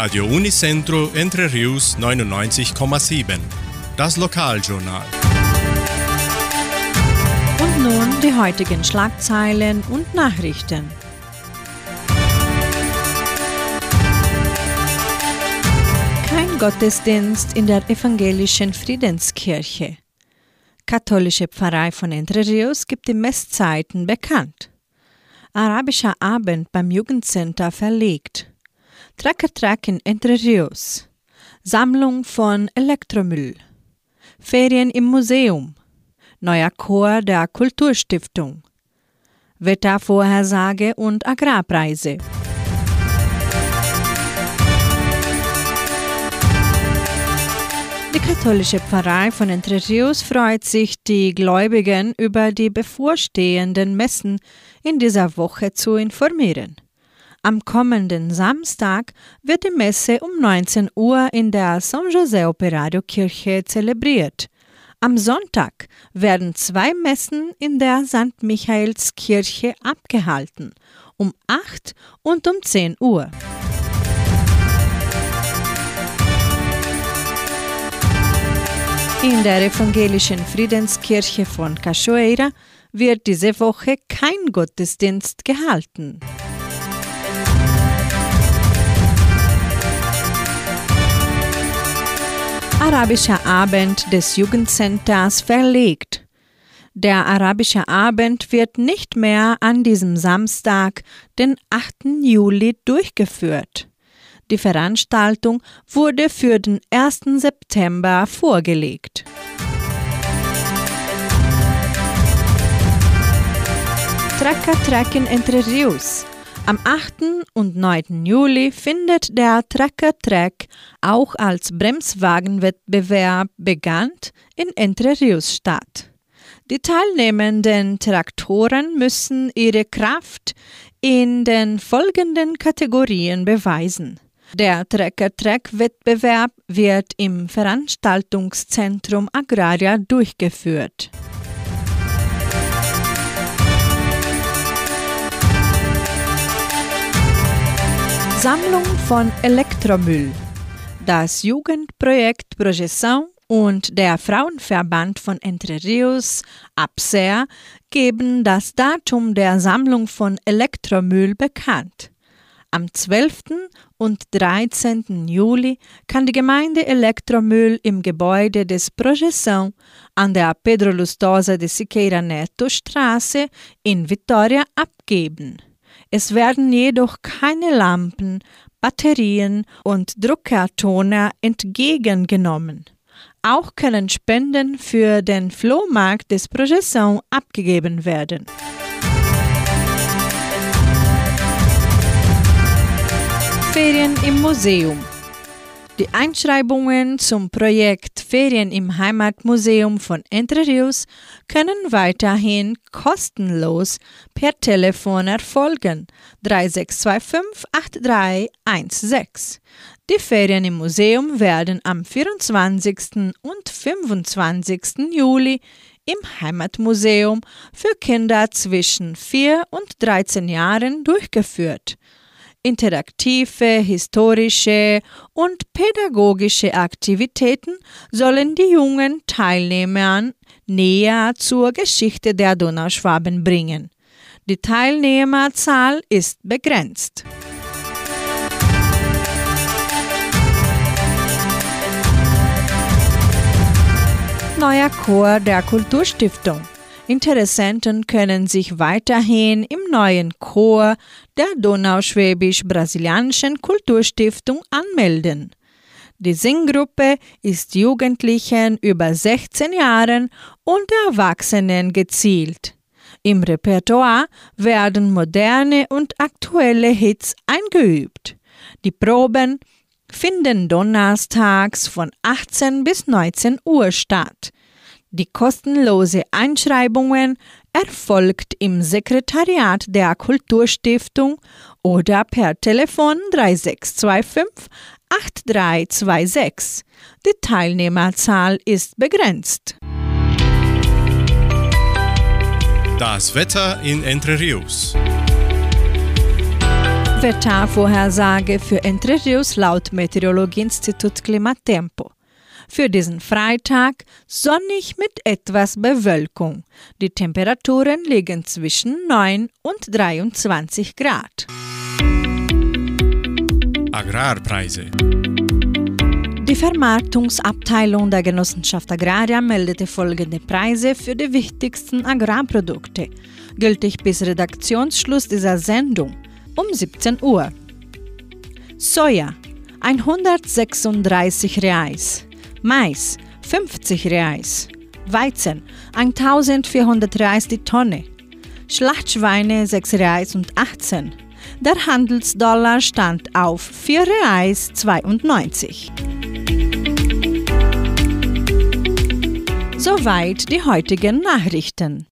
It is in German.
Radio Unicentro Entre Rius 99,7. Das Lokaljournal. Und nun die heutigen Schlagzeilen und Nachrichten. Kein Gottesdienst in der evangelischen Friedenskirche. Katholische Pfarrei von Entre Rios gibt die Messzeiten bekannt. Arabischer Abend beim Jugendcenter verlegt. Tracker Track in Entre Rios. Sammlung von Elektromüll. Ferien im Museum. Neuer Chor der Kulturstiftung. Wettervorhersage und Agrarpreise. Die katholische Pfarrei von Entre Rios freut sich, die Gläubigen über die bevorstehenden Messen in dieser Woche zu informieren. Am kommenden Samstag wird die Messe um 19 Uhr in der San José Operario Kirche zelebriert. Am Sonntag werden zwei Messen in der St. Michaelskirche abgehalten, um 8 und um 10 Uhr. In der evangelischen Friedenskirche von Cachoeira wird diese Woche kein Gottesdienst gehalten. Arabischer Abend des Jugendcenters verlegt. Der Arabische Abend wird nicht mehr an diesem Samstag, den 8. Juli, durchgeführt. Die Veranstaltung wurde für den 1. September vorgelegt. Tracker Track in Entre Rios. Am 8. und 9. Juli findet der Tracker Track auch als Bremswagenwettbewerb bekannt in Entre Rios statt. Die teilnehmenden Traktoren müssen ihre Kraft in den folgenden Kategorien beweisen. Der Trecker-Track-Wettbewerb wird im Veranstaltungszentrum Agraria durchgeführt. Sammlung von Elektromüll. Das Jugendprojekt Projeção und der Frauenverband von Entre Rios, APSER, geben das Datum der Sammlung von Elektromüll bekannt. Am 12. und 13. Juli kann die Gemeinde Elektromüll im Gebäude des Projeção an der Pedro Lustosa de Siqueira Neto Straße in Vitoria abgeben. Es werden jedoch keine Lampen, Batterien und Druckertoner entgegengenommen. Auch können Spenden für den Flohmarkt des Projeção abgegeben werden. Ferien im Museum. Die Einschreibungen zum Projekt Ferien im Heimatmuseum von Entre Rios können weiterhin kostenlos per Telefon erfolgen 3625 8316. Die Ferien im Museum werden am 24. und 25. Juli im Heimatmuseum für Kinder zwischen 4 und 13 Jahren durchgeführt. Interaktive, historische und pädagogische Aktivitäten sollen die jungen Teilnehmer näher zur Geschichte der Donauschwaben bringen. Die Teilnehmerzahl ist begrenzt. Neuer Chor der Kulturstiftung. Interessenten können sich weiterhin im neuen Chor der Donauschwäbisch-Brasilianischen Kulturstiftung anmelden. Die Singgruppe ist Jugendlichen über 16 Jahren und Erwachsenen gezielt. Im Repertoire werden moderne und aktuelle Hits eingeübt. Die Proben finden donnerstags von 18 bis 19 Uhr statt. Die kostenlose Einschreibungen erfolgt im Sekretariat der Kulturstiftung oder per Telefon 3625 8326. Die Teilnehmerzahl ist begrenzt. Das Wetter in Entre Rios. Wettervorhersage für Entre Rios laut Meteorologieinstitut Klimatempo. Für diesen Freitag sonnig mit etwas Bewölkung. Die Temperaturen liegen zwischen 9 und 23 Grad. Agrarpreise. Die Vermarktungsabteilung der Genossenschaft Agraria meldete folgende Preise für die wichtigsten Agrarprodukte, gültig bis Redaktionsschluss dieser Sendung um 17 Uhr. Soja 136 Reais, Mais 50 Reais, Weizen 1400 Reais die Tonne, Schlachtschweine 6 Reais und 18. Der Handelsdollar stand auf 4 Reais 92. Soweit die heutigen Nachrichten.